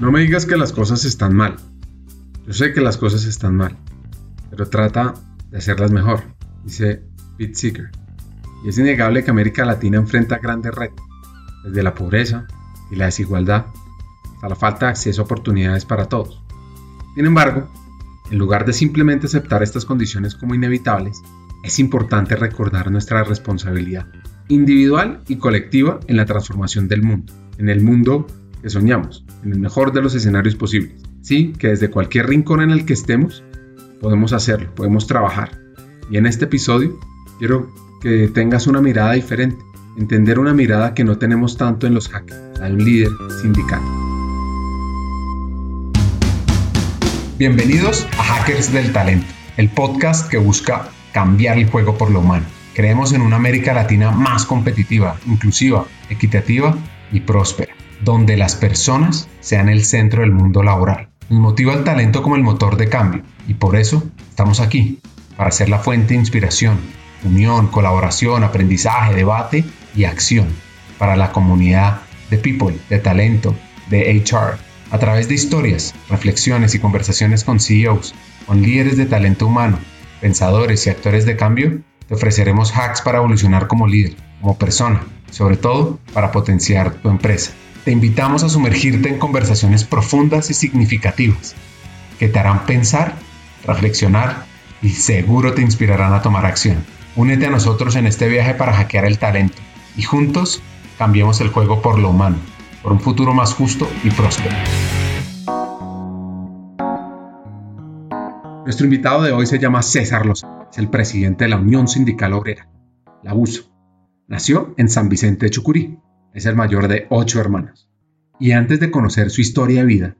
No me digas que las cosas están mal. Yo sé que las cosas están mal, pero trata de hacerlas mejor, dice Pete Seeger. Y es innegable que América Latina enfrenta grandes retos, desde la pobreza y la desigualdad hasta la falta de acceso a oportunidades para todos. Sin embargo, en lugar de simplemente aceptar estas condiciones como inevitables, es importante recordar nuestra responsabilidad individual y colectiva en la transformación del mundo, en el mundo que soñamos, en el mejor de los escenarios posibles. Sí, que desde cualquier rincón en el que estemos, podemos hacerlo, podemos trabajar. Y en este episodio quiero que tengas una mirada diferente, entender una mirada que no tenemos tanto en los hackers, la un líder sindical. Bienvenidos a Hackers del Talento, el podcast que busca cambiar el juego por lo humano. Creemos en una América Latina más competitiva, inclusiva, equitativa y próspera, donde las personas sean el centro del mundo laboral. Nos motiva el talento como el motor de cambio y por eso estamos aquí, para ser la fuente de inspiración, unión, colaboración, aprendizaje, debate y acción para la comunidad de people, de talento, de HR, a través de historias, reflexiones y conversaciones con CEOs, con líderes de talento humano, pensadores y actores de cambio, te ofreceremos hacks para evolucionar como líder, como persona, sobre todo para potenciar tu empresa. Te invitamos a sumergirte en conversaciones profundas y significativas que te harán pensar, reflexionar y seguro te inspirarán a tomar acción. Únete a nosotros en este viaje para hackear el talento y juntos cambiemos el juego por lo humano, por un futuro más justo y próspero. Nuestro invitado de hoy se llama César Lozano, es el presidente de la Unión Sindical Obrera, la USO. Nació en San Vicente de Chucurí, es el mayor de ocho hermanos. Y antes de conocer su historia de vida,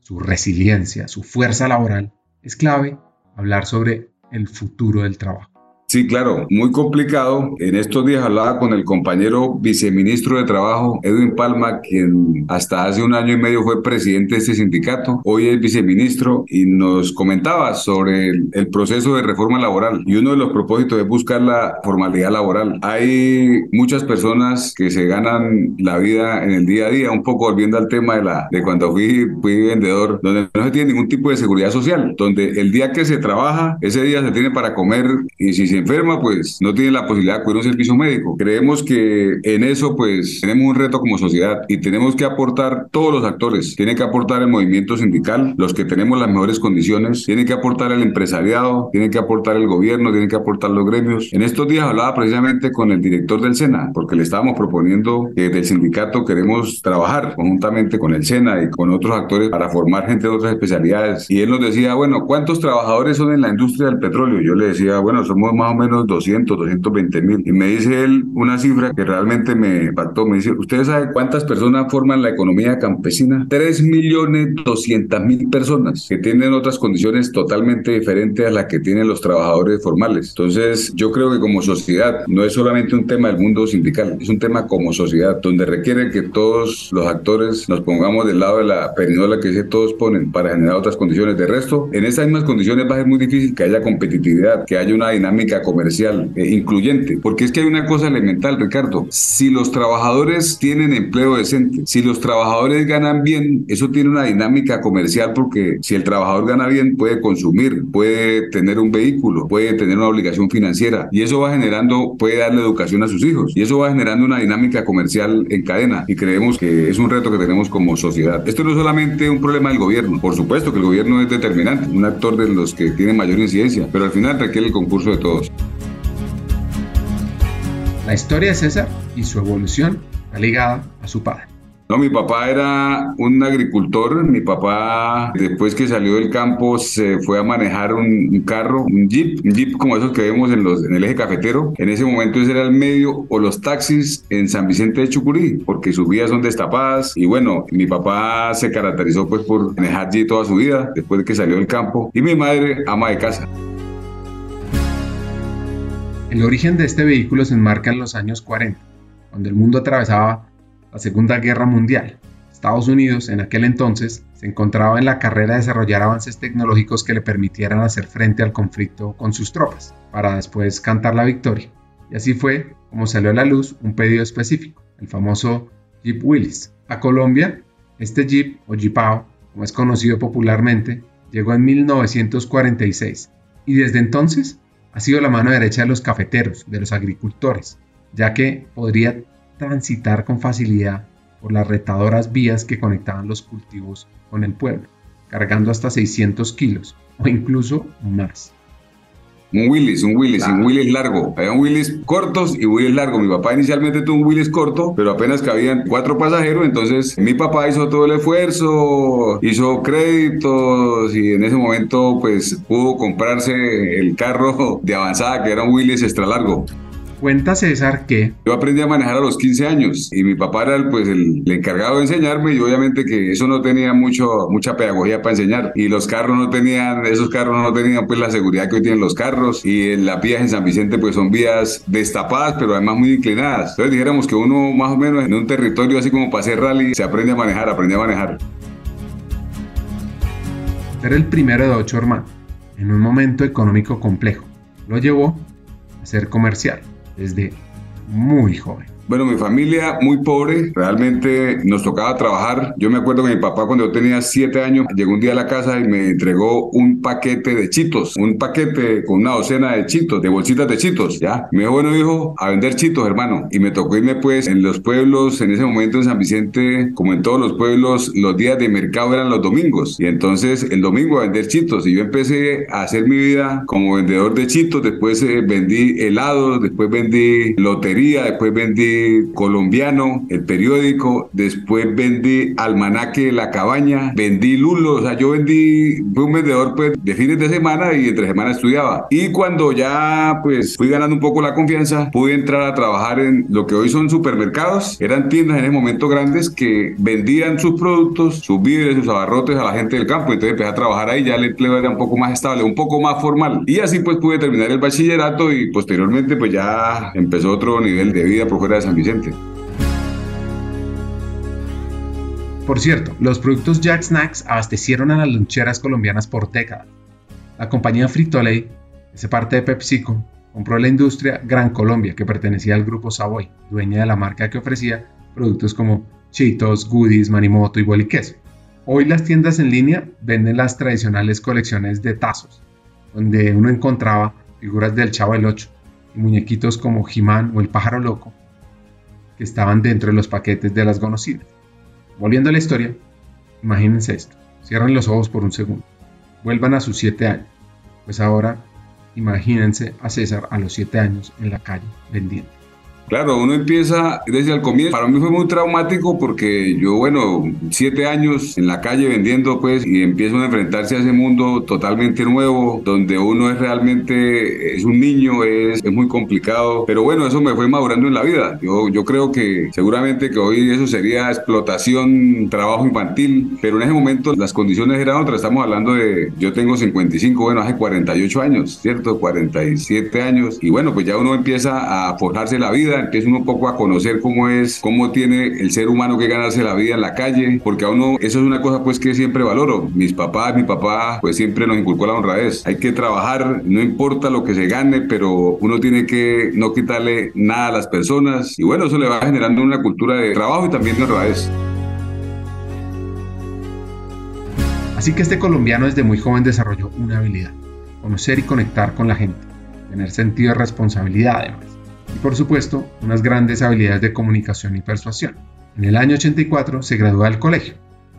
su resiliencia, su fuerza laboral, es clave hablar sobre el futuro del trabajo. Sí, claro, muy complicado. En estos días hablaba con el compañero viceministro de Trabajo, Edwin Palma, quien hasta hace un año y medio fue presidente de este sindicato, hoy es viceministro y nos comentaba sobre el, proceso de reforma laboral. Y uno de los propósitos es buscar la formalidad laboral. Hay muchas personas que se ganan la vida en el día a día, un poco volviendo al tema de, la, de cuando fui, fui vendedor, donde no se tiene ningún tipo de seguridad social, donde el día que se trabaja, ese día se tiene para comer y si se enferma, pues no tiene la posibilidad de acudir a un servicio médico. Creemos que en eso, pues tenemos un reto como sociedad y tenemos que aportar todos los actores. Tiene que aportar el movimiento sindical, los que tenemos las mejores condiciones, tiene que aportar el empresariado, tiene que aportar el gobierno, tiene que aportar los gremios. En estos días hablaba precisamente con el director del SENA, porque le estábamos proponiendo que del sindicato queremos trabajar conjuntamente con el SENA y con otros actores para formar gente de otras especialidades. Y él nos decía, bueno, ¿cuántos trabajadores son en la industria del petróleo? Yo le decía, bueno, somos más o menos 200, 220 mil. Y me dice él una cifra que realmente me impactó. Me dice, ¿ustedes saben cuántas personas forman la economía campesina? 3 millones 200 mil personas que tienen otras condiciones totalmente diferentes a las que tienen los trabajadores formales. Entonces, yo creo que como sociedad no es solamente un tema del mundo sindical, es un tema como sociedad, donde requiere que todos los actores nos pongamos del lado de la perinola que todos ponen para generar otras condiciones. De resto, en esas mismas condiciones va a ser muy difícil que haya competitividad, que haya una dinámica comercial eh, incluyente. Porque es que hay una cosa elemental, Ricardo. Si los trabajadores tienen empleo decente, si los trabajadores ganan bien, eso tiene una dinámica comercial porque si el trabajador gana bien, puede consumir, puede tener un vehículo, puede tener una obligación financiera y eso va generando, puede darle educación a sus hijos y eso va generando una dinámica comercial en cadena y creemos que es un reto que tenemos como sociedad. Esto no es solamente un problema del gobierno, por supuesto que el gobierno es determinante, un actor de los que tiene mayor incidencia, pero al final requiere el concurso de todos. La historia de César y su evolución está ligada a su padre. No, mi papá era un agricultor. Mi papá, después que salió del campo, se fue a manejar un, carro, un jeep, un jeep como esos que vemos en, el eje cafetero. En ese momento ese era el medio o los taxis en San Vicente de Chucurí, porque sus vías son destapadas. Y bueno, mi papá se caracterizó pues por manejar jeep toda su vida, después de que salió del campo. Y mi madre, ama de casa. El origen de este vehículo se enmarca en los años 40, cuando el mundo atravesaba la Segunda Guerra Mundial. Estados Unidos en aquel entonces se encontraba en la carrera de desarrollar avances tecnológicos que le permitieran hacer frente al conflicto con sus tropas, para después cantar la victoria. Y así fue como salió a la luz un pedido específico, el famoso Jeep Willys. A Colombia Este Jeep, o Jeepao, como es conocido popularmente, llegó en 1946 y desde entonces ha sido la mano derecha de los cafeteros, de los agricultores, ya que podría transitar con facilidad por las retadoras vías que conectaban los cultivos con el pueblo, cargando hasta 600 kilos o incluso más. Un Willis, un Willis, un Willis largo. Había Willis cortos y Willis largo. Mi papá inicialmente tuvo un Willis corto, pero apenas cabían cuatro pasajeros. Entonces mi papá hizo todo el esfuerzo, hizo créditos y en ese momento pues pudo comprarse el carro de avanzada que era un Willis extra largo. Cuenta César que... Yo aprendí a manejar a los 15 años y mi papá era el, pues, el, encargado de enseñarme y obviamente que eso no tenía mucho, mucha pedagogía para enseñar y los carros no tenían, esos carros no tenían pues la seguridad que hoy tienen los carros y en las vías en San Vicente pues son vías destapadas pero además muy inclinadas. Entonces dijéramos que uno más o menos en un territorio así como para hacer rally se aprende a manejar, aprende a manejar. Era el primero de ocho hermanos, en un momento económico complejo. Lo llevó a ser comercial desde muy joven. Bueno, mi familia muy pobre, realmente nos tocaba trabajar. Yo me acuerdo que mi papá cuando yo tenía siete años llegó un día a la casa y me entregó un paquete de chitos, un paquete con una docena de chitos, de bolsitas de chitos, ¿ya? Me dijo, bueno hijo, a vender chitos, hermano. Y me tocó irme pues en los pueblos, en ese momento en San Vicente, como en todos los pueblos, los días de mercado eran los domingos. Y entonces el domingo a vender chitos. Y yo empecé a hacer mi vida como vendedor de chitos, después eh, vendí helados, después vendí lotería, después vendí colombiano, el periódico, después vendí almanaque de la cabaña, vendí lulo, o sea, yo vendí, fui un vendedor pues de fines de semana y entre semana estudiaba. Y cuando ya pues fui ganando un poco la confianza, pude entrar a trabajar en lo que hoy son supermercados, eran tiendas en ese momento grandes que vendían sus productos, sus víveres, sus abarrotes a la gente del campo, entonces empecé a trabajar ahí, ya el empleo era un poco más estable, un poco más formal. Y así pues pude terminar el bachillerato y posteriormente pues ya empezó otro nivel de vida por fuera de Vicente. Por cierto, los productos Jack Snacks abastecieron a las loncheras colombianas por décadas. La compañía Frito-Lay, ese parte de PepsiCo, compró la industria Gran Colombia, que pertenecía al grupo Savoy, dueña de la marca que ofrecía productos como Cheetos, Goodies, Manimoto y Boliqueso. Hoy las tiendas en línea venden las tradicionales colecciones de tazos, donde uno encontraba figuras del Chavo del 8 y muñequitos como Jimán o el Pájaro Loco, que estaban dentro de los paquetes de las golosinas. Volviendo a la historia, imagínense esto, cierren los ojos por un segundo, vuelvan a sus 7 años, pues ahora imagínense a César a los 7 años en la calle vendiendo. Claro, uno empieza desde el comienzo. Para mí fue muy traumático porque yo, bueno, siete años en la calle vendiendo, pues, y empiezo a enfrentarse a ese mundo totalmente nuevo, donde uno es realmente, es un niño, es, es muy complicado. Pero bueno, eso me fue madurando en la vida. Yo, yo creo que seguramente que hoy eso sería explotación, trabajo infantil, pero en ese momento las condiciones eran otras. Estamos hablando de, yo tengo 55, bueno, hace 48 años, ¿cierto? 47 años. Y bueno, pues ya uno empieza a forjarse la vida empieza uno un poco a conocer cómo es, cómo tiene el ser humano que ganarse la vida en la calle, porque a uno, eso es una cosa pues que siempre valoro. Mis papás, mi papá, pues siempre nos inculcó la honradez. Hay que trabajar, no importa lo que se gane, pero uno tiene que no quitarle nada a las personas. Y bueno, eso le va generando una cultura de trabajo y también de honradez. Así que este colombiano desde muy joven desarrolló una habilidad, conocer y conectar con la gente, tener sentido de responsabilidad además y por supuesto unas grandes habilidades de comunicación y persuasión. En el año 84 se gradúa del colegio,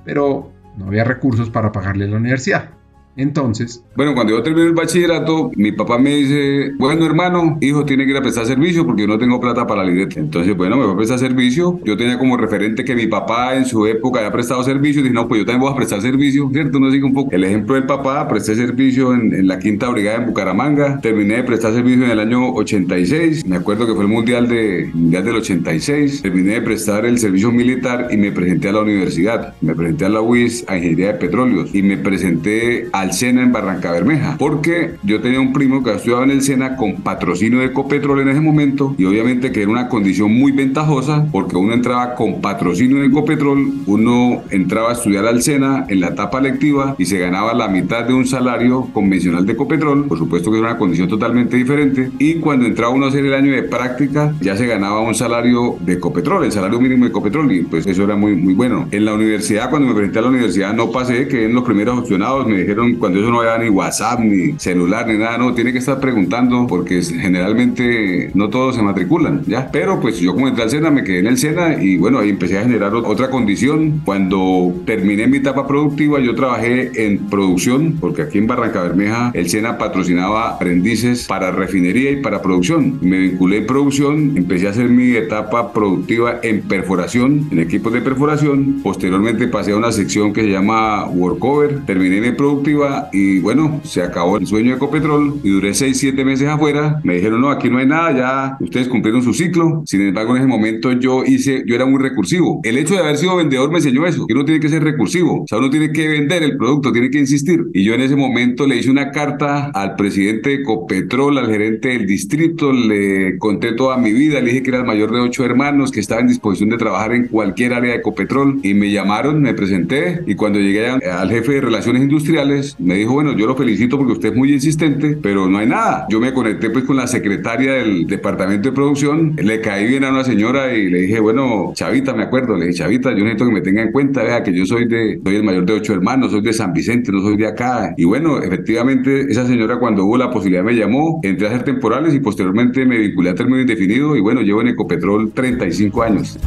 pero no había recursos para pagarle la universidad. Entonces. Bueno, cuando yo terminé el bachillerato, mi papá me dice: Bueno, hermano, hijo, tiene que ir a prestar servicio porque yo no tengo plata para la libreta. Entonces, bueno, me voy a prestar servicio. Yo tenía como referente que mi papá en su época había prestado servicio. Dije: No, pues yo también voy a prestar servicio, ¿cierto? No sigue un poco. El ejemplo del papá, presté servicio en, la quinta brigada en Bucaramanga. Terminé de prestar servicio en el año 86. Me acuerdo que fue el mundial, de, mundial del 86. Terminé de prestar el servicio militar y me presenté a la universidad. Me presenté a la UIS, a Ingeniería de Petróleos. Y me presenté a al SENA en Barranca Bermeja, porque yo tenía un primo que estudiaba en el SENA con patrocinio de Ecopetrol en ese momento y obviamente que era una condición muy ventajosa porque uno entraba con patrocinio de Ecopetrol, uno entraba a estudiar al SENA en la etapa lectiva y se ganaba la mitad de un salario convencional de Ecopetrol, por supuesto que era una condición totalmente diferente, y cuando entraba uno a hacer el año de práctica ya se ganaba un salario de Ecopetrol, el salario mínimo de Ecopetrol, y pues eso era muy, muy bueno. En la universidad, cuando me presenté a la universidad, no pasé, que en los primeros opcionados me dijeron cuando eso no había ni WhatsApp, ni celular, ni nada, no, tiene que estar preguntando porque generalmente no todos se matriculan, ¿ya? Pero pues yo como entré al SENA, me quedé en el SENA y bueno, ahí empecé a generar otra condición. Cuando terminé mi etapa productiva, yo trabajé en producción, porque aquí en Barranca Bermeja el SENA patrocinaba aprendices para refinería y para producción. Me vinculé en producción, empecé a hacer mi etapa productiva en perforación, en equipos de perforación. Posteriormente pasé a una sección que se llama Workover, terminé mi productiva y bueno, se acabó el sueño de Ecopetrol y duré 6, 7 meses afuera. Me dijeron, no, aquí no hay nada, ya ustedes cumplieron su ciclo. Sin embargo, en ese momento yo hice, yo era muy recursivo. El hecho de haber sido vendedor me enseñó eso, que uno tiene que ser recursivo. O sea, uno tiene que vender el producto, tiene que insistir. Y yo en ese momento le hice una carta al presidente de Ecopetrol, al gerente del distrito, le conté toda mi vida, le dije que era el mayor de ocho hermanos, que estaba en disposición de trabajar en cualquier área de Ecopetrol. Y me llamaron, me presenté y cuando llegué al jefe de relaciones industriales, me dijo, bueno, yo lo felicito porque usted es muy insistente, pero no hay nada. Yo me conecté pues con la secretaria del departamento de producción, le caí bien a una señora y le dije, bueno, Chavita, me acuerdo, le dije, Chavita, yo necesito que me tenga en cuenta, vea que yo soy de, soy el mayor de ocho hermanos, soy de San Vicente, no soy de acá. Y bueno, efectivamente, esa señora cuando hubo la posibilidad me llamó, entré a hacer temporales y posteriormente me vinculé a término indefinido y bueno, llevo en Ecopetrol 35 años.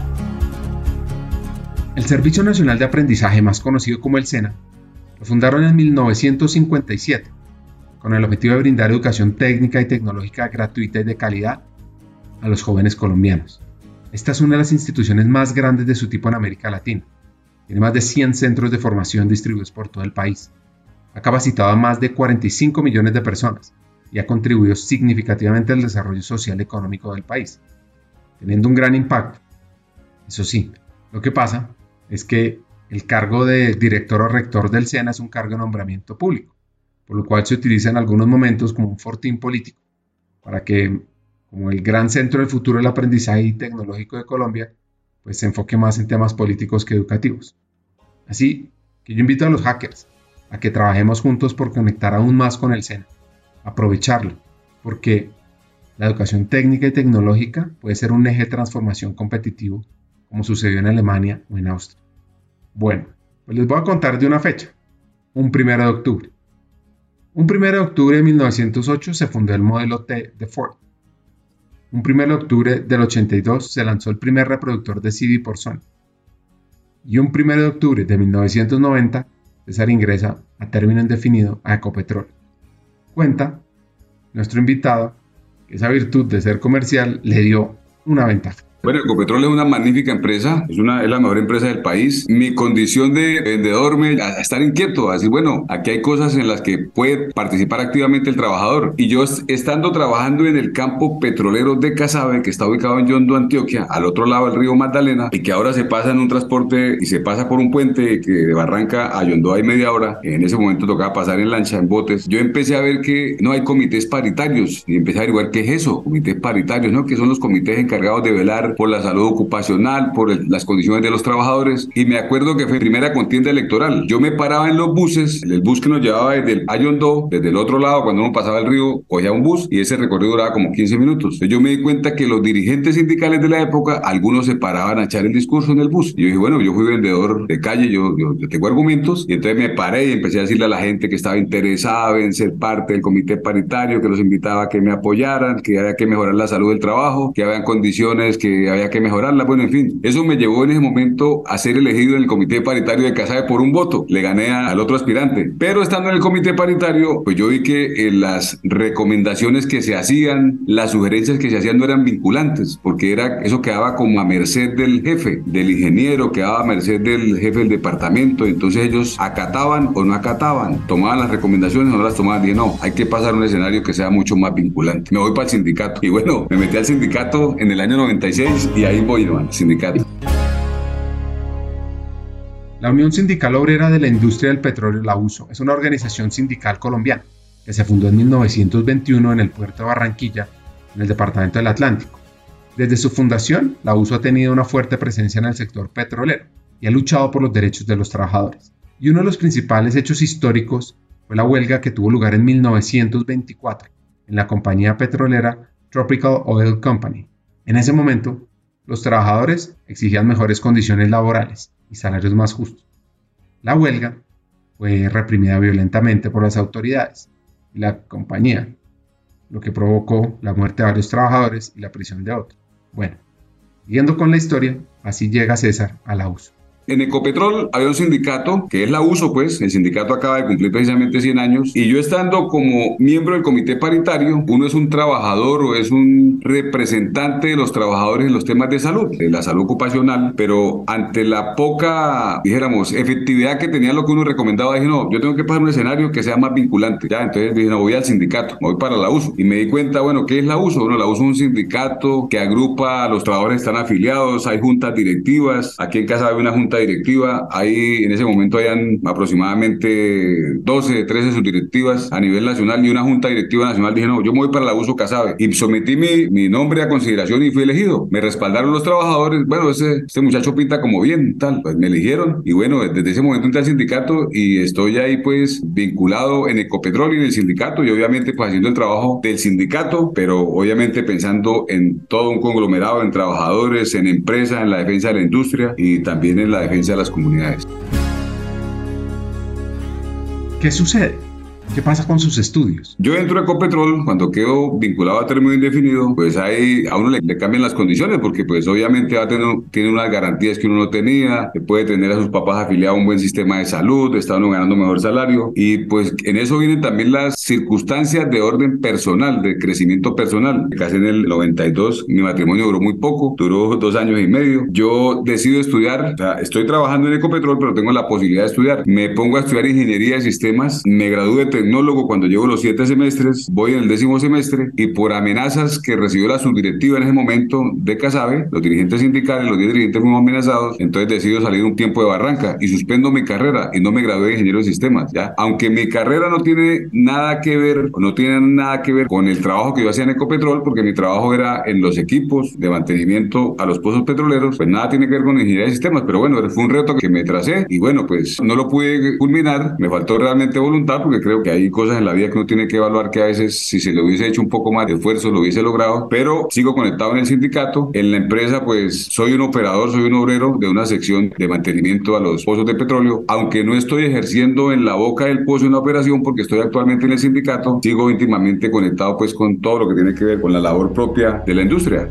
El Servicio Nacional de Aprendizaje, más conocido como el SENA, lo fundaron en 1957 con el objetivo de brindar educación técnica y tecnológica gratuita y de calidad a los jóvenes colombianos. Esta es una de las instituciones más grandes de su tipo en América Latina. Tiene más de 100 centros de formación distribuidos por todo el país. Ha capacitado a más de 45 millones de personas y ha contribuido significativamente al desarrollo social y económico del país, teniendo un gran impacto. Eso sí, lo que pasa es que el cargo de director o rector del SENA es un cargo de nombramiento público, por lo cual se utiliza en algunos momentos como un fortín político, para que, como el gran centro del futuro del aprendizaje tecnológico de Colombia, pues se enfoque más en temas políticos que educativos. Así que yo invito a los hackers a que trabajemos juntos por conectar aún más con el SENA, aprovecharlo, porque la educación técnica y tecnológica puede ser un eje de transformación competitivo, como sucedió en Alemania o en Austria. Bueno, pues les voy a contar de una fecha, un 1 de octubre. Un 1 de octubre de 1908 se fundó el modelo T de Ford. Un 1 de octubre del 82 se lanzó el primer reproductor de CD por Sony. Y un 1 de octubre de 1990 César ingresa a término indefinido a Ecopetrol. Cuenta nuestro invitado que esa virtud de ser comercial le dio una ventaja. Bueno, Ecopetrol es una magnífica empresa, es, una, es la mejor empresa del país. Mi condición de vendedor me a estar inquieto, a decir, bueno, aquí hay cosas en las que puede participar activamente el trabajador. Y yo estando trabajando en el campo petrolero de Casabe, que está ubicado en Yondo, Antioquia, al otro lado del río Magdalena, y que ahora se pasa en un transporte y se pasa por un puente que de Barranca a Yondo hay media hora. En ese momento tocaba pasar en lancha, en botes. Yo empecé a ver que no hay comités paritarios y empecé a averiguar qué es eso, comités paritarios, ¿no? Que son los comités encargados de velar por la salud ocupacional, por las condiciones de los trabajadores. Y me acuerdo que fue primera contienda electoral. Yo me paraba en los buses, el bus que nos llevaba desde el Ayondó, desde el otro lado, cuando uno pasaba el río, cogía un bus y ese recorrido duraba como 15 minutos. Entonces yo me di cuenta que los dirigentes sindicales de la época, algunos se paraban a echar el discurso en el bus. Y yo dije, bueno, yo fui vendedor de calle, yo, yo, yo tengo argumentos. Y entonces me paré y empecé a decirle a la gente que estaba interesada en ser parte del comité paritario, que los invitaba a que me apoyaran, que había que mejorar la salud del trabajo, que había condiciones que había que mejorarla. Bueno, en fin, eso me llevó en ese momento a ser elegido en el comité paritario de Casabe por un voto. Le gané al otro aspirante. Pero estando en el comité paritario, pues yo vi que eh, las recomendaciones que se hacían, las sugerencias que se hacían no eran vinculantes, porque era eso quedaba como a merced del jefe, del ingeniero, quedaba a merced del jefe del departamento. Entonces ellos acataban o no acataban, tomaban las recomendaciones o no las tomaban. Dije, no, hay que pasar un escenario que sea mucho más vinculante. Me voy para el sindicato. Y bueno, me metí al sindicato en el año 96 y ahí voy, al sindicato. La Unión Sindical Obrera de la Industria del Petróleo, la USO, es una organización sindical colombiana que se fundó en 1921 en el puerto de Barranquilla, en el departamento del Atlántico. Desde su fundación, la USO ha tenido una fuerte presencia en el sector petrolero y ha luchado por los derechos de los trabajadores. Y uno de los principales hechos históricos fue la huelga que tuvo lugar en 1924 en la compañía petrolera Tropical Oil Company. En ese momento, los trabajadores exigían mejores condiciones laborales y salarios más justos. La huelga fue reprimida violentamente por las autoridades y la compañía, lo que provocó la muerte de varios trabajadores y la prisión de otros. Bueno, siguiendo con la historia, así llega César a la. En Ecopetrol había un sindicato, que es la USO, pues, el sindicato acaba de cumplir precisamente 100 años, y yo estando como miembro del comité paritario, uno es un trabajador o es un representante de los trabajadores en los temas de salud, de la salud ocupacional, pero ante la poca, dijéramos, efectividad que tenía lo que uno recomendaba, dije, no, yo tengo que pasar un escenario que sea más vinculante. Ya, entonces dije, no, voy al sindicato, voy para la USO. Y me di cuenta, bueno, ¿qué es la USO? Bueno, la USO es un sindicato que agrupa a los trabajadores que están afiliados, hay juntas directivas, aquí en casa hay una junta directiva. Ahí en ese momento hayan aproximadamente 12, 13 subdirectivas a nivel nacional y una junta directiva nacional. Dije, no, yo voy para la uso Casabe. Y sometí mi, mi nombre a consideración y fui elegido. Me respaldaron los trabajadores. Bueno, ese, este muchacho pinta como bien, tal. Pues me eligieron. Y bueno, desde ese momento entré al sindicato y estoy ahí pues vinculado en Ecopetrol y en el sindicato y obviamente pues haciendo el trabajo del sindicato, pero obviamente pensando en todo un conglomerado, en trabajadores, en empresas, en la defensa de la industria y también en la defensa de las comunidades. ¿Qué sucede? ¿Qué pasa con sus estudios? Yo entro a Ecopetrol cuando quedo vinculado a término indefinido, pues ahí a uno le, cambian las condiciones porque pues obviamente va a tener, tiene unas garantías que uno no tenía, puede tener a sus papás afiliados a un buen sistema de salud, está uno ganando mejor salario y pues en eso vienen también las circunstancias de orden personal, de crecimiento personal. Casi en el 92 mi matrimonio duró muy poco, duró dos años y medio. Yo decido estudiar, o sea, estoy trabajando en Ecopetrol pero tengo la posibilidad de estudiar. Me pongo a estudiar ingeniería de sistemas, me gradué de tecnólogo cuando llevo los siete semestres, voy en el décimo semestre y por amenazas que recibió la subdirectiva en ese momento de Casabe, los dirigentes sindicales, los 10 dirigentes fuimos amenazados, entonces decido salir un tiempo de Barranca y suspendo mi carrera y no me gradué de ingeniero de sistemas, ¿ya? Aunque mi carrera no tiene nada que ver, no tiene nada que ver con el trabajo que yo hacía en Ecopetrol, porque mi trabajo era en los equipos de mantenimiento a los pozos petroleros, pues nada tiene que ver con ingeniería de sistemas, pero bueno, fue un reto que me tracé y bueno, pues no lo pude culminar, me faltó realmente voluntad porque creo que hay cosas en la vida que uno tiene que evaluar que a veces si se le hubiese hecho un poco más de esfuerzo lo hubiese logrado, pero sigo conectado en el sindicato. En la empresa pues soy un operador, soy un obrero de una sección de mantenimiento a los pozos de petróleo, aunque no estoy ejerciendo en la boca del pozo en la operación porque estoy actualmente en el sindicato, sigo íntimamente conectado pues con todo lo que tiene que ver con la labor propia de la industria.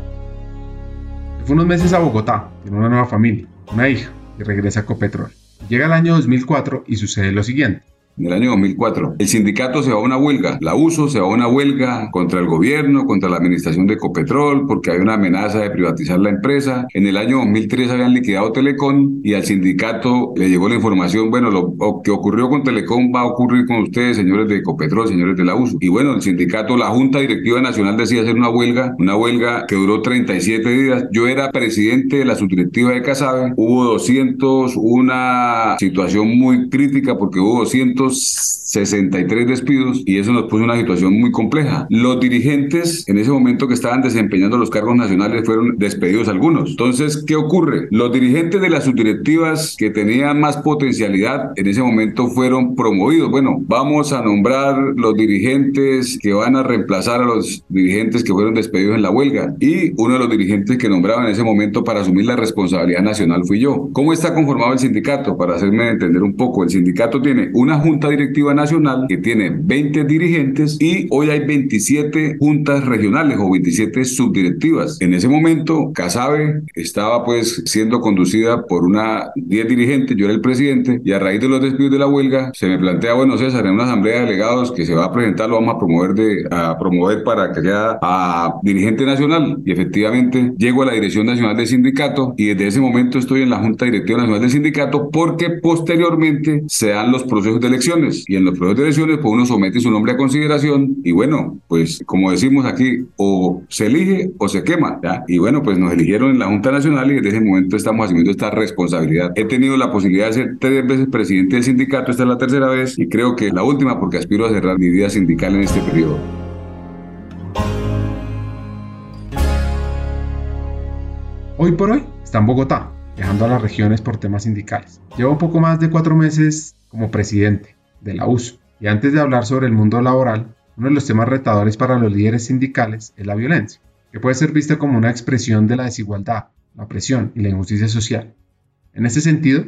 Fue unos meses a Bogotá, tiene una nueva familia, una hija, y regresa a Copetrol. Llega el año 2004 y sucede lo siguiente en el año 2004. El sindicato se va a una huelga, la USO se va a una huelga contra el gobierno, contra la administración de Ecopetrol, porque hay una amenaza de privatizar la empresa. En el año 2003 habían liquidado Telecom y al sindicato le llegó la información, bueno, lo que ocurrió con Telecom va a ocurrir con ustedes, señores de Ecopetrol, señores de la USO. Y bueno, el sindicato, la Junta Directiva Nacional decía hacer una huelga, una huelga que duró 37 días. Yo era presidente de la subdirectiva de Casabe, hubo 200, una situación muy crítica porque hubo 200 dos 63 despidos y eso nos puso en una situación muy compleja. Los dirigentes en ese momento que estaban desempeñando los cargos nacionales fueron despedidos algunos. Entonces, ¿qué ocurre? Los dirigentes de las subdirectivas que tenían más potencialidad en ese momento fueron promovidos. Bueno, vamos a nombrar los dirigentes que van a reemplazar a los dirigentes que fueron despedidos en la huelga y uno de los dirigentes que nombraban en ese momento para asumir la responsabilidad nacional fui yo. ¿Cómo está conformado el sindicato? Para hacerme entender un poco, el sindicato tiene una junta Directiva Nacional que tiene 20 dirigentes y hoy hay 27 juntas regionales o 27 subdirectivas. En ese momento, Casabe estaba pues siendo conducida por una 10 dirigentes, yo era el presidente, y a raíz de los despidos de la huelga, se me plantea, bueno, César, en una asamblea de delegados que se va a presentar, lo vamos a promover, de, a promover para que sea a dirigente nacional. Y efectivamente, llego a la dirección nacional del sindicato y desde ese momento estoy en la Junta Directiva Nacional del Sindicato porque posteriormente se dan los procesos de elección y en los procesos de elecciones, pues uno somete su nombre a consideración y bueno, pues como decimos aquí, o se elige o se quema. Y bueno, pues nos eligieron en la Junta Nacional y desde ese momento estamos asumiendo esta responsabilidad. He tenido la posibilidad de ser tres veces presidente del sindicato, esta es la tercera vez y creo que la última porque aspiro a cerrar mi vida sindical en este periodo. Hoy por hoy está en Bogotá, viajando a las regiones por temas sindicales. Llevo un poco más de cuatro meses como presidente de la USO y antes de hablar sobre el mundo laboral, uno de los temas retadores para los líderes sindicales es la violencia, que puede ser vista como una expresión de la desigualdad, la presión y la injusticia social. En ese sentido,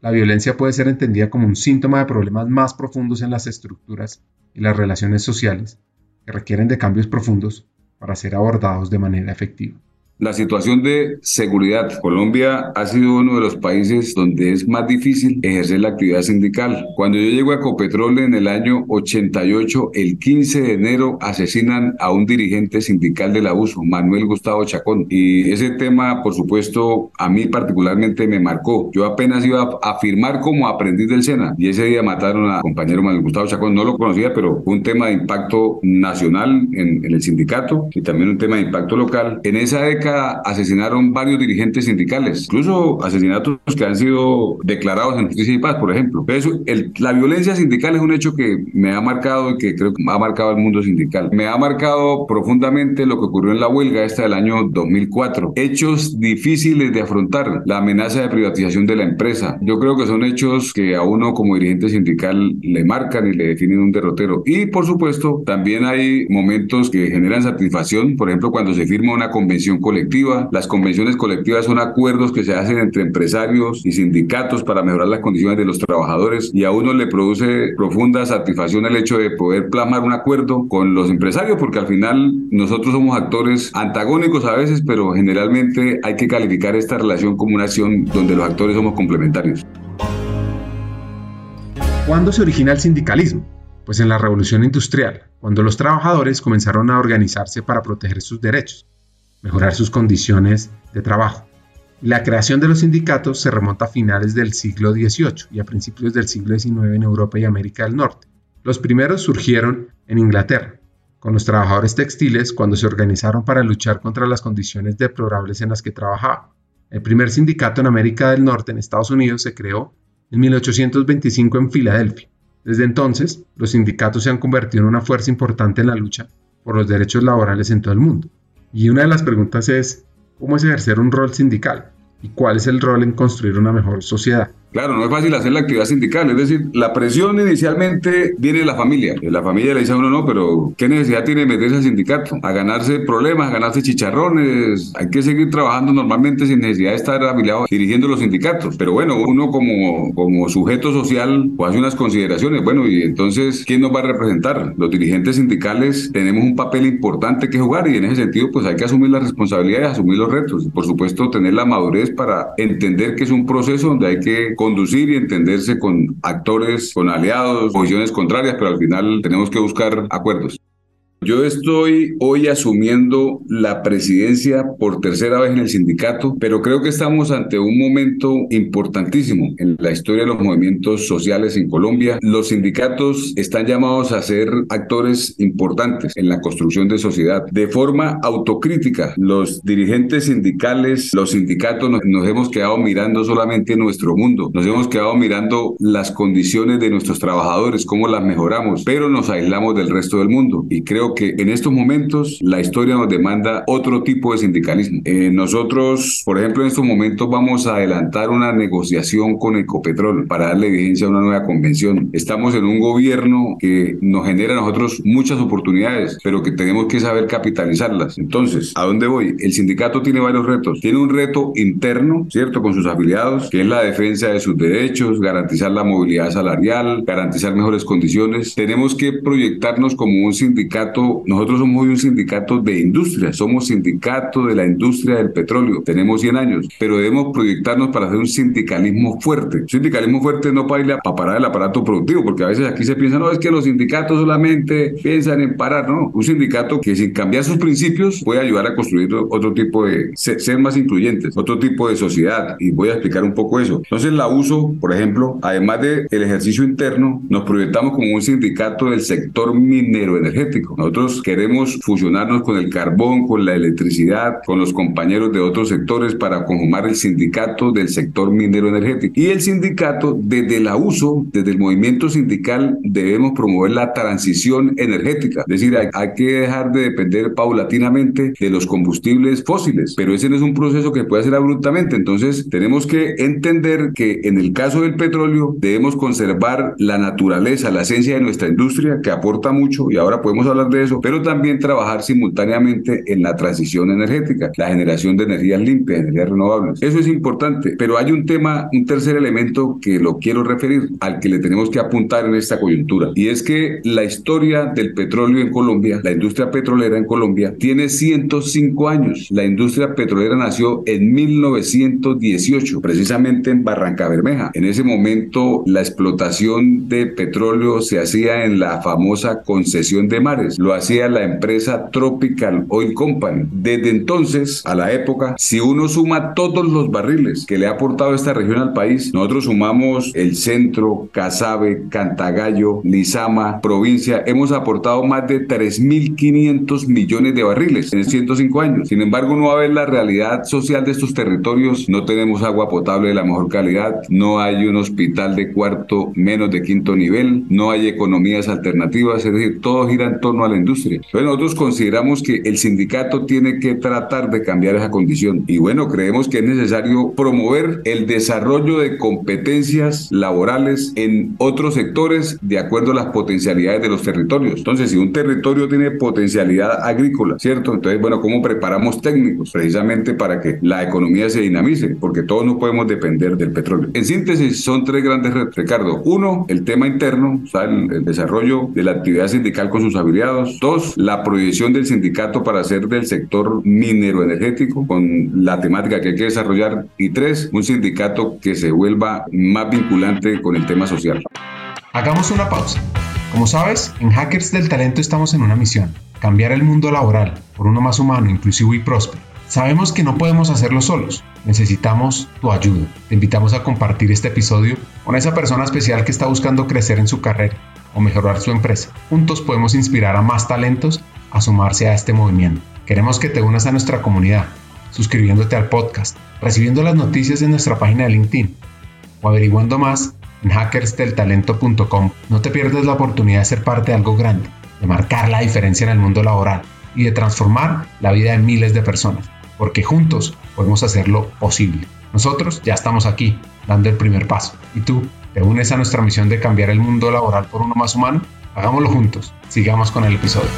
la violencia puede ser entendida como un síntoma de problemas más profundos en las estructuras y las relaciones sociales que requieren de cambios profundos para ser abordados de manera efectiva. La situación de seguridad. Colombia ha sido uno de los países donde es más difícil ejercer la actividad sindical. Cuando yo llego a Ecopetrol en el año 88, el 15 de enero asesinan a un dirigente sindical del abuso, Manuel Gustavo Chacón. Y ese tema, por supuesto, a mí particularmente me marcó. Yo apenas iba a firmar como aprendiz del SENA y ese día mataron a compañero Manuel Gustavo Chacón. No lo conocía, pero un tema de impacto nacional en, en el sindicato y también un tema de impacto local. En esa década asesinaron varios dirigentes sindicales, incluso asesinatos que han sido declarados en justicia y paz, por ejemplo. Eso, el, la violencia sindical es un hecho que me ha marcado y que creo que ha marcado el mundo sindical. Me ha marcado profundamente lo que ocurrió en la huelga esta del año 2004. Hechos difíciles de afrontar, la amenaza de privatización de la empresa. Yo creo que son hechos que a uno como dirigente sindical le marcan y le definen un derrotero. Y por supuesto, también hay momentos que generan satisfacción, por ejemplo, cuando se firma una convención colectiva las convenciones colectivas son acuerdos que se hacen entre empresarios y sindicatos para mejorar las condiciones de los trabajadores y a uno le produce profunda satisfacción el hecho de poder plasmar un acuerdo con los empresarios porque al final nosotros somos actores antagónicos a veces, pero generalmente hay que calificar esta relación como una acción donde los actores somos complementarios. ¿Cuándo se origina el sindicalismo? Pues en la revolución industrial, cuando los trabajadores comenzaron a organizarse para proteger sus derechos mejorar sus condiciones de trabajo. La creación de los sindicatos se remonta a finales del siglo XVIII y a principios del siglo XIX en Europa y América del Norte. Los primeros surgieron en Inglaterra, con los trabajadores textiles cuando se organizaron para luchar contra las condiciones deplorables en las que trabajaban. El primer sindicato en América del Norte, en Estados Unidos, se creó en 1825 en Filadelfia. Desde entonces, los sindicatos se han convertido en una fuerza importante en la lucha por los derechos laborales en todo el mundo. Y una de las preguntas es, ¿cómo es ejercer un rol sindical? ¿Y cuál es el rol en construir una mejor sociedad? Claro, no es fácil hacer la actividad sindical, es decir, la presión inicialmente viene de la familia. La familia le dice a uno, no, pero ¿qué necesidad tiene meterse al sindicato? A ganarse problemas, a ganarse chicharrones. Hay que seguir trabajando normalmente sin necesidad de estar afiliado dirigiendo los sindicatos. Pero bueno, uno como, como sujeto social pues hace unas consideraciones. Bueno, y entonces, ¿quién nos va a representar? Los dirigentes sindicales tenemos un papel importante que jugar y en ese sentido, pues hay que asumir las responsabilidades, asumir los retos. Por supuesto, tener la madurez para entender que es un proceso donde hay que conducir y entenderse con actores, con aliados, posiciones contrarias, pero al final tenemos que buscar acuerdos. Yo estoy hoy asumiendo la presidencia por tercera vez en el sindicato, pero creo que estamos ante un momento importantísimo en la historia de los movimientos sociales en Colombia. Los sindicatos están llamados a ser actores importantes en la construcción de sociedad. De forma autocrítica, los dirigentes sindicales, los sindicatos nos, nos hemos quedado mirando solamente nuestro mundo, nos hemos quedado mirando las condiciones de nuestros trabajadores, cómo las mejoramos, pero nos aislamos del resto del mundo y creo que en estos momentos la historia nos demanda otro tipo de sindicalismo. Eh, nosotros, por ejemplo, en estos momentos vamos a adelantar una negociación con Ecopetrol para darle vigencia a una nueva convención. Estamos en un gobierno que nos genera a nosotros muchas oportunidades, pero que tenemos que saber capitalizarlas. Entonces, ¿a dónde voy? El sindicato tiene varios retos. Tiene un reto interno, ¿cierto? Con sus afiliados, que es la defensa de sus derechos, garantizar la movilidad salarial, garantizar mejores condiciones. Tenemos que proyectarnos como un sindicato nosotros somos un sindicato de industria, somos sindicato de la industria del petróleo, tenemos 100 años, pero debemos proyectarnos para hacer un sindicalismo fuerte. Un sindicalismo fuerte no para ir a parar el aparato productivo, porque a veces aquí se piensa, no, es que los sindicatos solamente piensan en parar, no, un sindicato que sin cambiar sus principios puede ayudar a construir otro tipo de, ser más incluyentes, otro tipo de sociedad, y voy a explicar un poco eso. Entonces la uso, por ejemplo, además del el ejercicio interno, nos proyectamos como un sindicato del sector minero energético. Queremos fusionarnos con el carbón, con la electricidad, con los compañeros de otros sectores para conjumar el sindicato del sector minero energético. Y el sindicato, desde la uso, desde el movimiento sindical, debemos promover la transición energética. Es decir, hay, hay que dejar de depender paulatinamente de los combustibles fósiles, pero ese no es un proceso que puede hacer abruptamente. Entonces, tenemos que entender que en el caso del petróleo debemos conservar la naturaleza, la esencia de nuestra industria, que aporta mucho, y ahora podemos hablar de eso, pero también trabajar simultáneamente en la transición energética, la generación de energías limpias, energías renovables. Eso es importante, pero hay un tema, un tercer elemento que lo quiero referir, al que le tenemos que apuntar en esta coyuntura, y es que la historia del petróleo en Colombia, la industria petrolera en Colombia, tiene 105 años. La industria petrolera nació en 1918, precisamente en Barranca Bermeja. En ese momento, la explotación de petróleo se hacía en la famosa concesión de mares. Lo hacía la empresa Tropical Oil Company. Desde entonces, a la época, si uno suma todos los barriles que le ha aportado esta región al país, nosotros sumamos el centro, Casabe, Cantagallo, Lizama, provincia, hemos aportado más de 3.500 millones de barriles en 105 años. Sin embargo, no va a ver la realidad social de estos territorios. No tenemos agua potable de la mejor calidad, no hay un hospital de cuarto menos de quinto nivel, no hay economías alternativas, es decir, todo gira en torno a la industria. Entonces nosotros consideramos que el sindicato tiene que tratar de cambiar esa condición y bueno, creemos que es necesario promover el desarrollo de competencias laborales en otros sectores de acuerdo a las potencialidades de los territorios. Entonces, si un territorio tiene potencialidad agrícola, ¿cierto? Entonces, bueno, ¿cómo preparamos técnicos precisamente para que la economía se dinamice? Porque todos no podemos depender del petróleo. En síntesis, son tres grandes retos, Ricardo. Uno, el tema interno, o sea, el, desarrollo de la actividad sindical con sus afiliados. Dos, la proyección del sindicato para hacer del sector minero energético con la temática que hay que desarrollar. Y tres, un sindicato que se vuelva más vinculante con el tema social. Hagamos una pausa. Como sabes, en Hackers del Talento estamos en una misión, cambiar el mundo laboral por uno más humano, inclusivo y próspero. Sabemos que no podemos hacerlo solos, necesitamos tu ayuda. Te invitamos a compartir este episodio con esa persona especial que está buscando crecer en su carrera o mejorar su empresa. Juntos podemos inspirar a más talentos a sumarse a este movimiento. Queremos que te unas a nuestra comunidad, suscribiéndote al podcast, recibiendo las noticias en nuestra página de LinkedIn o averiguando más en hackersdeltalento.com. No te pierdas la oportunidad de ser parte de algo grande, de marcar la diferencia en el mundo laboral y de transformar la vida de miles de personas, porque juntos podemos hacerlo posible. Nosotros ya estamos aquí, dando el primer paso. ¿Y tú? ¿Te unes a nuestra misión de cambiar el mundo laboral por uno más humano? Hagámoslo juntos. Sigamos con el episodio.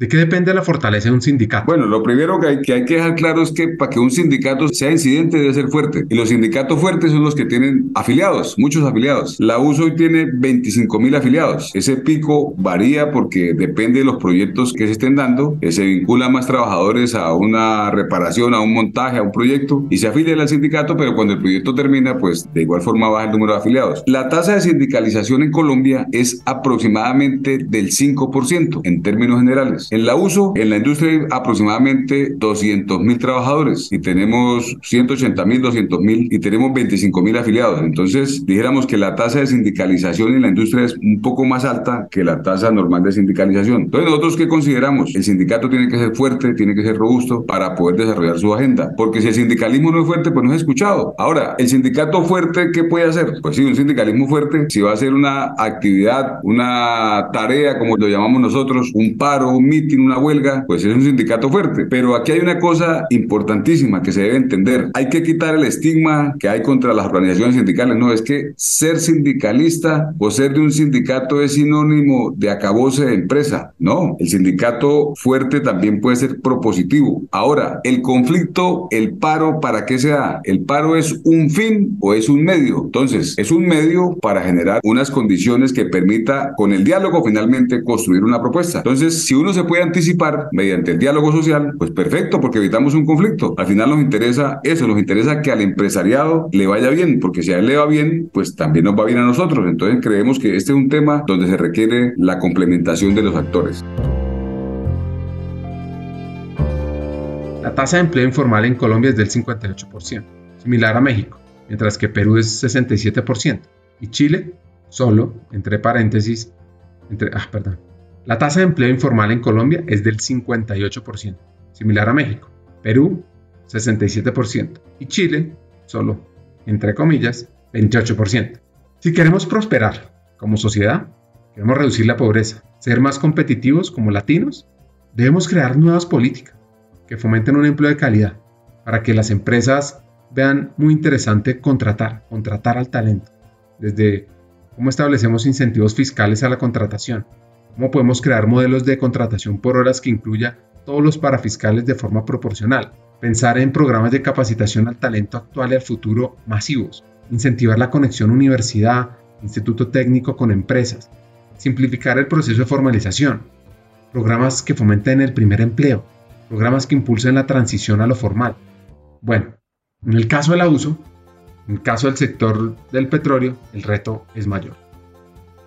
¿De qué depende la fortaleza de un sindicato? Bueno, lo primero que hay, que dejar claro es que para que un sindicato sea incidente debe ser fuerte. Y los sindicatos fuertes son los que tienen afiliados, muchos afiliados. La US hoy tiene 25 mil afiliados. Ese pico varía porque depende de los proyectos que se estén dando. Se vincula más trabajadores a una reparación, a un montaje, a un proyecto y se afilian al sindicato, pero cuando el proyecto termina, pues de igual forma baja el número de afiliados. La tasa de sindicalización en Colombia es aproximadamente del 5% en términos generales. En la uso, en la industria hay aproximadamente 200 mil trabajadores y tenemos 180 mil, 200 mil y tenemos 25 mil afiliados. Entonces, dijéramos que la tasa de sindicalización en la industria es un poco más alta que la tasa normal de sindicalización. Entonces, nosotros qué consideramos? El sindicato tiene que ser fuerte, tiene que ser robusto para poder desarrollar su agenda. Porque si el sindicalismo no es fuerte, pues no es escuchado. Ahora, el sindicato fuerte, ¿qué puede hacer? Pues sí, un sindicalismo fuerte, si va a hacer una actividad, una tarea, como lo llamamos nosotros, un paro, un mitin, una huelga, pues es un sindicato fuerte. Pero aquí hay una cosa importantísima que se debe entender. Hay que quitar el estigma que hay contra las organizaciones sindicales. No, es que ser sindicalista o ser de un sindicato es sinónimo de acabose de empresa. No, el sindicato fuerte también puede ser propositivo. Ahora, el conflicto, el paro, ¿para qué se da? El paro es un fin o es un medio. Entonces, es un medio para generar unas condiciones que permita con el diálogo finalmente construir una propuesta. Entonces, si uno se puede anticipar mediante el diálogo social, pues perfecto, porque evitamos un conflicto. Al final nos interesa eso, nos interesa que al empresariado le vaya bien, porque si a él le va bien, pues también nos va bien a nosotros. Entonces, creemos que este es un tema donde se requiere la complementación de los actores. La tasa de empleo informal en Colombia es del 58%, similar a México, mientras que Perú es 67% y Chile solo, entre paréntesis, entre, ah, perdón. La tasa de empleo informal en Colombia es del 58%, similar a México, Perú 67% y Chile solo, entre comillas, 28%. Si queremos prosperar como sociedad, queremos reducir la pobreza, ser más competitivos como latinos, debemos crear nuevas políticas que fomenten un empleo de calidad, para que las empresas vean muy interesante contratar, contratar al talento, desde cómo establecemos incentivos fiscales a la contratación, cómo podemos crear modelos de contratación por horas que incluya todos los parafiscales de forma proporcional, pensar en programas de capacitación al talento actual y al futuro masivos, incentivar la conexión universidad, instituto técnico con empresas, simplificar el proceso de formalización, programas que fomenten el primer empleo, programas que impulsen la transición a lo formal. Bueno, en el caso del abuso, en el caso del sector del petróleo, el reto es mayor.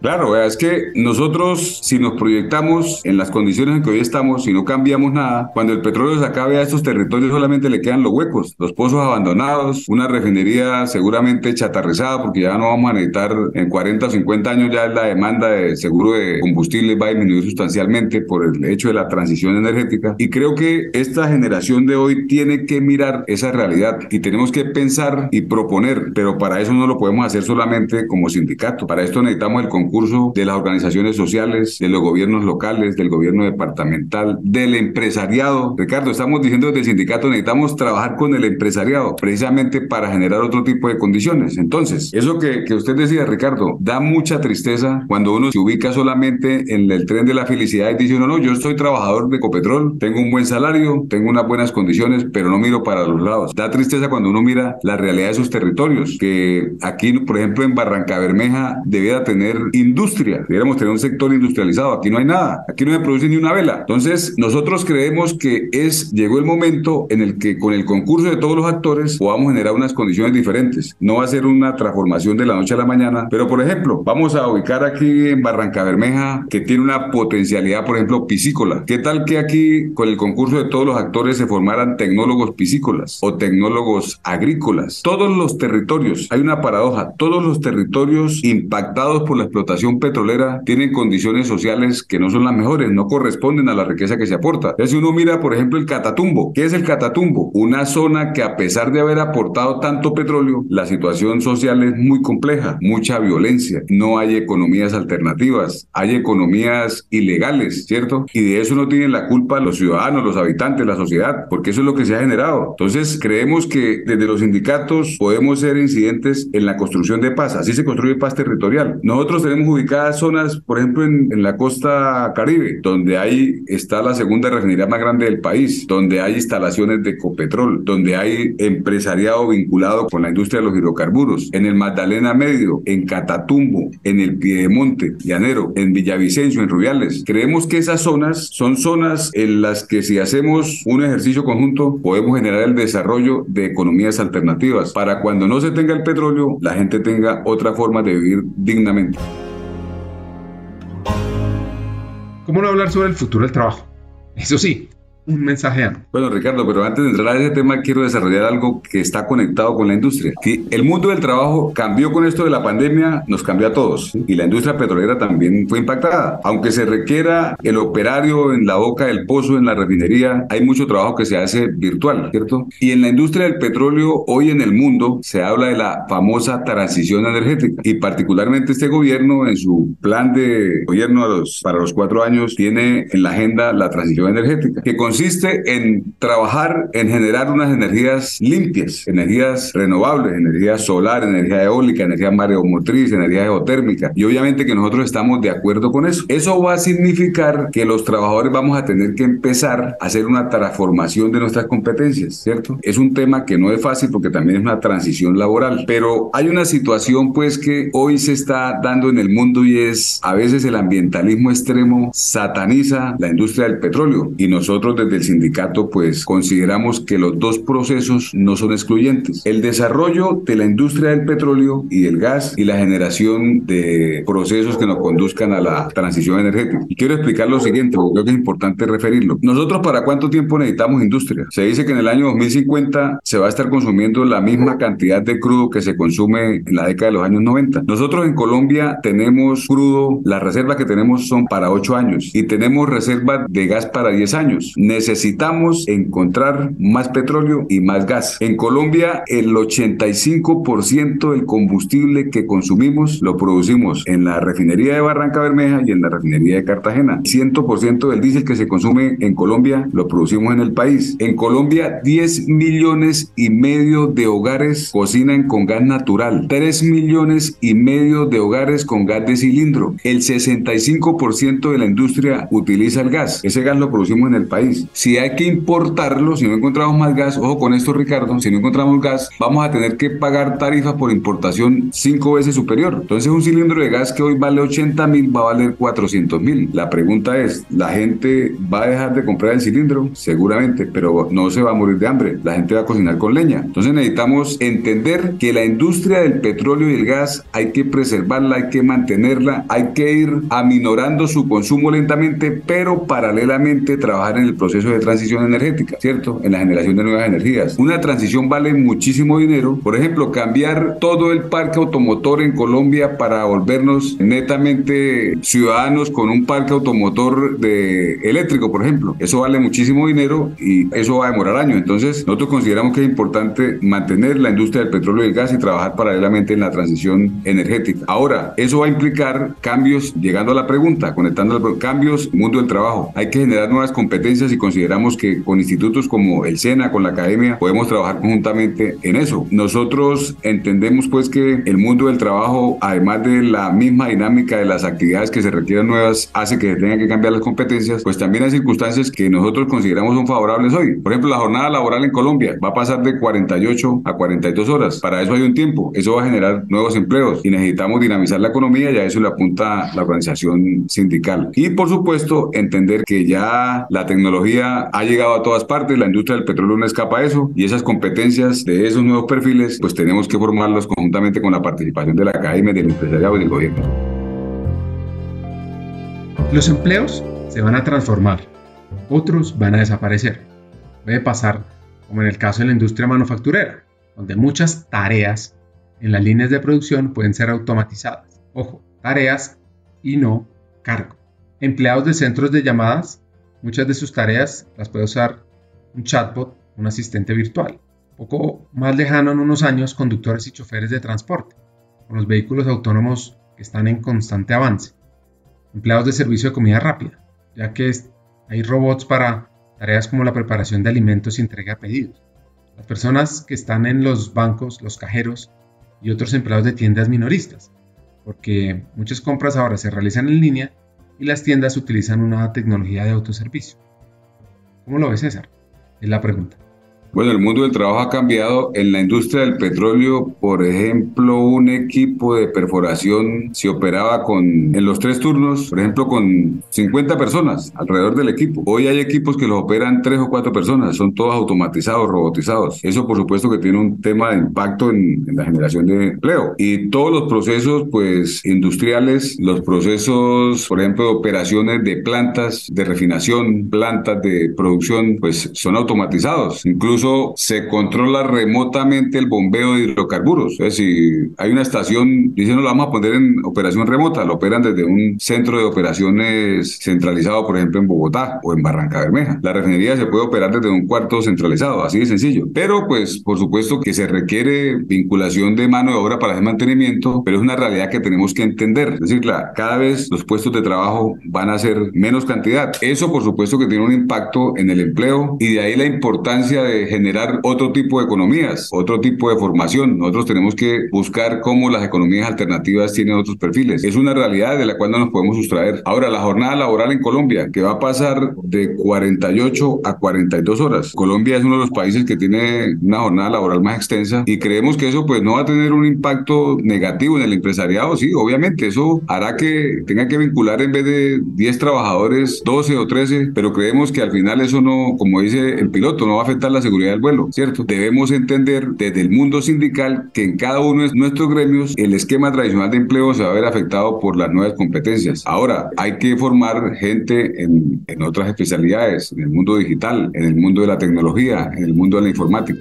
Claro, es que nosotros, si nos proyectamos en las condiciones en que hoy estamos, si no cambiamos nada, cuando el petróleo se acabe a estos territorios solamente le quedan los huecos, los pozos abandonados, una refinería seguramente chatarrizada, porque ya no vamos a necesitar en 40 o 50 años ya la demanda de seguro de combustible va a disminuir sustancialmente por el hecho de la transición energética. Y creo que esta generación de hoy tiene que mirar esa realidad y tenemos que pensar y proponer, pero para eso no lo podemos hacer solamente como sindicato. Para esto necesitamos el concurso de las organizaciones sociales, de los gobiernos locales, del gobierno departamental, del empresariado. Ricardo, estamos diciendo desde el sindicato necesitamos trabajar con el empresariado precisamente para generar otro tipo de condiciones. Entonces, eso que, que usted decía, Ricardo, da mucha tristeza cuando uno se ubica solamente en el tren de la felicidad y dice, no, no, yo soy trabajador de Ecopetrol, tengo un buen salario, tengo unas buenas condiciones, pero no miro para los lados. Da tristeza cuando uno mira la realidad de sus territorios, que aquí, por ejemplo, en Barranca Bermeja debiera tener industria. Deberíamos tener un sector industrializado. Aquí no hay nada. Aquí no se produce ni una vela. Entonces, nosotros creemos que es, llegó el momento en el que con el concurso de todos los actores podamos generar unas condiciones diferentes. No va a ser una transformación de la noche a la mañana, pero por ejemplo, vamos a ubicar aquí en Barranca Bermeja, que tiene una potencialidad, por ejemplo, piscícola. ¿Qué tal que aquí con el concurso de todos los actores se formaran tecnólogos piscícolas o tecnólogos agrícolas? Todos los territorios, hay una paradoja, todos los territorios impactados por la explotación petrolera tienen condiciones sociales que no son las mejores, no corresponden a la riqueza que se aporta. Entonces, si uno mira, por ejemplo, el Catatumbo, ¿qué es el Catatumbo? Una zona que a pesar de haber aportado tanto petróleo, la situación social es muy compleja, mucha violencia, no hay economías alternativas, hay economías ilegales, ¿cierto? Y de eso no tienen la culpa los ciudadanos, los habitantes, la sociedad, porque eso es lo que se ha generado. Entonces, creemos que desde los sindicatos podemos ser incidentes en la construcción de paz, así se construye paz territorial. Nosotros tenemos ubicadas zonas, por ejemplo, en, la costa caribe, donde ahí está la segunda refinería más grande del país, donde hay instalaciones de Ecopetrol, donde hay empresariado vinculado con la industria de los hidrocarburos, en el Magdalena Medio, en Catatumbo, en el Piedemonte, Llanero, en Villavicencio, en Rubiales. Creemos que esas zonas son zonas en las que si hacemos un ejercicio conjunto podemos generar el desarrollo de economías alternativas para cuando no se tenga el petróleo, la gente tenga otra forma de vivir dignamente. ¿Cómo no hablar sobre el futuro del trabajo? Eso sí, un mensaje Bueno, Ricardo, pero antes de entrar a ese tema, quiero desarrollar algo que está conectado con la industria. el mundo del trabajo cambió con esto de la pandemia, nos cambió a todos. Y la industria petrolera también fue impactada. Aunque se requiera el operario en la boca del pozo, en la refinería, hay mucho trabajo que se hace virtual, ¿cierto? Y en la industria del petróleo, hoy en el mundo, se habla de la famosa transición energética. Y particularmente este gobierno, en su plan de gobierno para los cuatro años, tiene en la agenda la transición energética, que con consiste en trabajar en generar unas energías limpias, energías renovables, energía solar, energía eólica, energía mareomotriz, energía geotérmica. Y obviamente que nosotros estamos de acuerdo con eso. Eso va a significar que los trabajadores vamos a tener que empezar a hacer una transformación de nuestras competencias, ¿cierto? Es un tema que no es fácil porque también es una transición laboral, pero hay una situación pues que hoy se está dando en el mundo y es a veces el ambientalismo extremo sataniza la industria del petróleo y nosotros desde el sindicato pues consideramos que los dos procesos no son excluyentes. El desarrollo de la industria del petróleo y del gas y la generación de procesos que nos conduzcan a la transición energética. Y quiero explicar lo siguiente, porque creo que es importante referirlo. Nosotros para cuánto tiempo necesitamos industria? Se dice que en el año 2050 se va a estar consumiendo la misma cantidad de crudo que se consume en la década de los años 90. Nosotros en Colombia tenemos crudo, las reservas que tenemos son para 8 años y tenemos reservas de gas para 10 años necesitamos encontrar más petróleo y más gas. En Colombia, el 85% del combustible que consumimos lo producimos en la refinería de Barranca Bermeja y en la refinería de Cartagena. 100% del diésel que se consume en Colombia lo producimos en el país. En Colombia, 10 millones y medio de hogares cocinan con gas natural. 3 millones y medio de hogares con gas de cilindro. El 65% de la industria utiliza el gas. Ese gas lo producimos en el país. Si hay que importarlo, si no encontramos más gas, ojo con esto Ricardo, si no encontramos gas, vamos a tener que pagar tarifas por importación cinco veces superior. Entonces un cilindro de gas que hoy vale 80 mil va a valer 400 mil. La pregunta es, ¿la gente va a dejar de comprar el cilindro? Seguramente, pero no se va a morir de hambre. La gente va a cocinar con leña. Entonces necesitamos entender que la industria del petróleo y el gas hay que preservarla, hay que mantenerla, hay que ir aminorando su consumo lentamente, pero paralelamente trabajar en el proceso proceso de transición energética, ¿cierto? En la generación de nuevas energías. Una transición vale muchísimo dinero. Por ejemplo, cambiar todo el parque automotor en Colombia para volvernos netamente ciudadanos con un parque automotor de eléctrico, por ejemplo. Eso vale muchísimo dinero y eso va a demorar años. Entonces, nosotros consideramos que es importante mantener la industria del petróleo y el gas y trabajar paralelamente en la transición energética. Ahora, eso va a implicar cambios, llegando a la pregunta, conectando los cambios, mundo del trabajo. Hay que generar nuevas competencias y consideramos que con institutos como el SENA, con la academia, podemos trabajar conjuntamente en eso. Nosotros entendemos pues que el mundo del trabajo, además de la misma dinámica de las actividades que se requieren nuevas, hace que se tengan que cambiar las competencias, pues también hay circunstancias que nosotros consideramos son favorables hoy. Por ejemplo, la jornada laboral en Colombia va a pasar de 48 a 42 horas. Para eso hay un tiempo. Eso va a generar nuevos empleos y necesitamos dinamizar la economía y a eso le apunta la organización sindical. Y por supuesto, entender que ya la tecnología ha llegado a todas partes, la industria del petróleo no escapa a eso y esas competencias de esos nuevos perfiles pues tenemos que formarlos conjuntamente con la participación de la academia, del empresariado y del gobierno. Los empleos se van a transformar, otros van a desaparecer. Puede pasar como en el caso de la industria manufacturera, donde muchas tareas en las líneas de producción pueden ser automatizadas. Ojo, tareas y no cargo. Empleados de centros de llamadas Muchas de sus tareas las puede usar un chatbot, un asistente virtual. Poco más lejano en unos años, conductores y choferes de transporte, con los vehículos autónomos que están en constante avance. Empleados de servicio de comida rápida, ya que hay robots para tareas como la preparación de alimentos y entrega de pedidos. Las personas que están en los bancos, los cajeros y otros empleados de tiendas minoristas, porque muchas compras ahora se realizan en línea y las tiendas utilizan una tecnología de autoservicio. ¿Cómo lo ves, César? Es la pregunta. Bueno, el mundo del trabajo ha cambiado. En la industria del petróleo, por ejemplo, un equipo de perforación se operaba con, en los tres turnos, por ejemplo, con 50 personas alrededor del equipo. Hoy hay equipos que los operan tres o cuatro personas, son todos automatizados, robotizados. Eso, por supuesto, que tiene un tema de impacto en, en la generación de empleo. Y todos los procesos, pues, industriales, los procesos, por ejemplo, de operaciones de plantas de refinación, plantas de producción, pues, son automatizados. Incluso se controla remotamente el bombeo de hidrocarburos. Es decir, hay una estación, dicen, no la vamos a poner en operación remota, lo operan desde un centro de operaciones centralizado, por ejemplo, en Bogotá o en Barranca Bermeja. La refinería se puede operar desde un cuarto centralizado, así de sencillo. Pero, pues, por supuesto que se requiere vinculación de mano de obra para ese mantenimiento, pero es una realidad que tenemos que entender. Es decir, la, cada vez los puestos de trabajo van a ser menos cantidad. Eso, por supuesto, que tiene un impacto en el empleo y de ahí la importancia de generar otro tipo de economías, otro tipo de formación. Nosotros tenemos que buscar cómo las economías alternativas tienen otros perfiles. Es una realidad de la cual no nos podemos sustraer. Ahora, la jornada laboral en Colombia, que va a pasar de 48 a 42 horas. Colombia es uno de los países que tiene una jornada laboral más extensa y creemos que eso pues no va a tener un impacto negativo en el empresariado. Sí, obviamente, eso hará que tenga que vincular en vez de 10 trabajadores, 12 o 13, pero creemos que al final eso no, como dice el piloto, no va a afectar la seguridad del vuelo, ¿cierto? Debemos entender desde el mundo sindical que en cada uno de nuestros gremios el esquema tradicional de empleo se va a ver afectado por las nuevas competencias. Ahora, hay que formar gente en, en otras especialidades, en el mundo digital, en el mundo de la tecnología, en el mundo de la informática.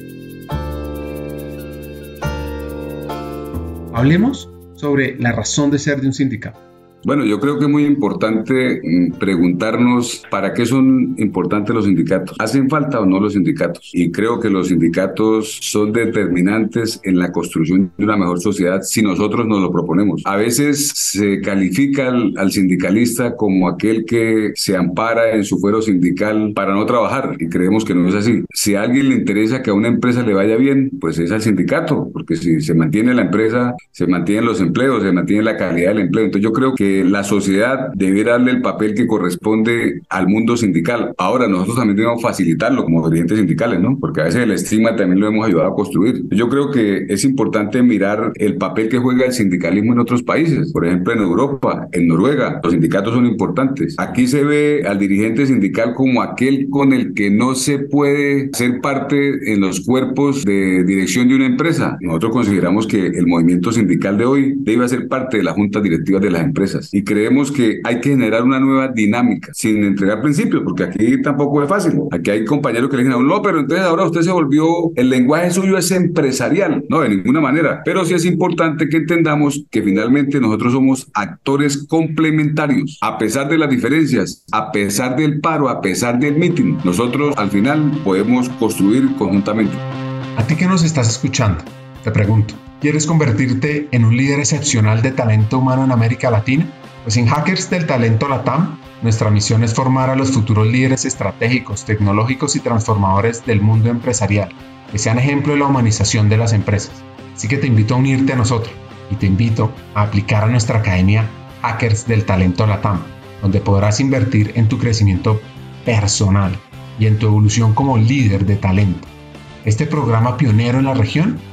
Hablemos sobre la razón de ser de un sindicato. Bueno, yo creo que es muy importante mm, preguntarnos para qué son importantes los sindicatos. ¿Hacen falta o no los sindicatos? Y creo que los sindicatos son determinantes en la construcción de una mejor sociedad si nosotros nos lo proponemos. A veces se califica al, sindicalista como aquel que se ampara en su fuero sindical para no trabajar y creemos que no es así. Si a alguien le interesa que a una empresa le vaya bien, pues es al sindicato, porque si se mantiene la empresa, se mantienen los empleos, se mantiene la calidad del empleo. Entonces yo creo que la sociedad debiera darle el papel que corresponde al mundo sindical. Ahora, nosotros también debemos facilitarlo como dirigentes sindicales, ¿no? Porque a veces el estigma también lo hemos ayudado a construir. Yo creo que es importante mirar el papel que juega el sindicalismo en otros países. Por ejemplo, en Europa, en Noruega, los sindicatos son importantes. Aquí se ve al dirigente sindical como aquel con el que no se puede ser parte en los cuerpos de dirección de una empresa. Nosotros consideramos que el movimiento sindical de hoy debe ser parte de las juntas directivas de las empresas y creemos que hay que generar una nueva dinámica sin entregar principios, porque aquí tampoco es fácil. Aquí hay compañeros que le dicen, no, pero entonces ahora usted se volvió, el lenguaje suyo es empresarial. No, de ninguna manera. Pero sí es importante que entendamos que finalmente nosotros somos actores complementarios, a pesar de las diferencias, a pesar del paro, a pesar del meeting. Nosotros al final podemos construir conjuntamente. A ti que nos estás escuchando, te pregunto, ¿Quieres convertirte en un líder excepcional de talento humano en América Latina? Pues en Hackers del Talento Latam, nuestra misión es formar a los futuros líderes estratégicos, tecnológicos y transformadores del mundo empresarial, que sean ejemplo de la humanización de las empresas. Así que te invito a unirte a nosotros y te invito a aplicar a nuestra academia Hackers del Talento Latam, donde podrás invertir en tu crecimiento personal y en tu evolución como líder de talento. Este programa pionero en la región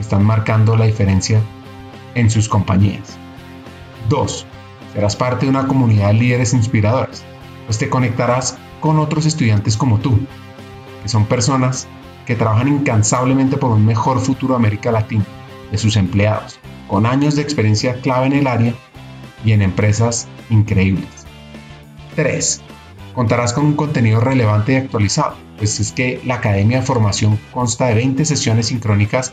están marcando la diferencia en sus compañías. 2. Serás parte de una comunidad de líderes inspiradores, pues te conectarás con otros estudiantes como tú, que son personas que trabajan incansablemente por un mejor futuro de América Latina, de sus empleados, con años de experiencia clave en el área y en empresas increíbles. 3. Contarás con un contenido relevante y actualizado, pues es que la Academia de Formación consta de 20 sesiones sincrónicas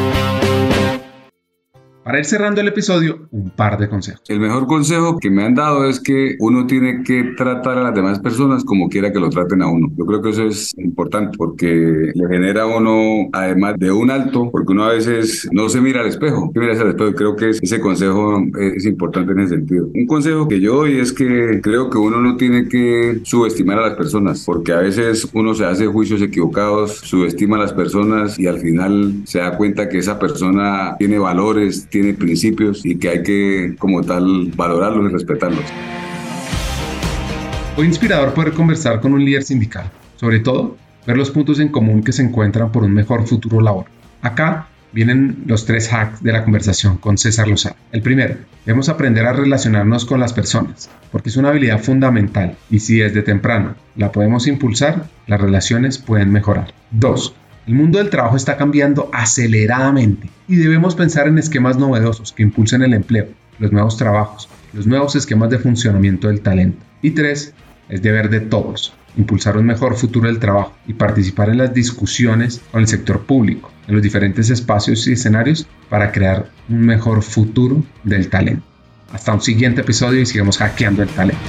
Para ir cerrando el episodio, un par de consejos. El mejor consejo que me han dado es que uno tiene que tratar a las demás personas como quiera que lo traten a uno. Yo creo que eso es importante porque le genera a uno, además de un alto, porque uno a veces no se mira al espejo. mira al espejo? Creo que ese consejo es importante en ese sentido. Un consejo que yo doy es que creo que uno no tiene que subestimar a las personas porque a veces uno se hace juicios equivocados, subestima a las personas y al final se da cuenta que esa persona tiene valores, tiene principios y que hay que como tal valorarlos y respetarlos. Fue inspirador poder conversar con un líder sindical, sobre todo ver los puntos en común que se encuentran por un mejor futuro laboral. Acá vienen los tres hacks de la conversación con César Lozano. El primero, debemos aprender a relacionarnos con las personas, porque es una habilidad fundamental y si desde temprano la podemos impulsar, las relaciones pueden mejorar. Dos, el mundo del trabajo está cambiando aceleradamente y debemos pensar en esquemas novedosos que impulsen el empleo, los nuevos trabajos, los nuevos esquemas de funcionamiento del talento. Y tres, es deber de todos impulsar un mejor futuro del trabajo y participar en las discusiones con el sector público, en los diferentes espacios y escenarios para crear un mejor futuro del talento. Hasta un siguiente episodio y sigamos hackeando el talento.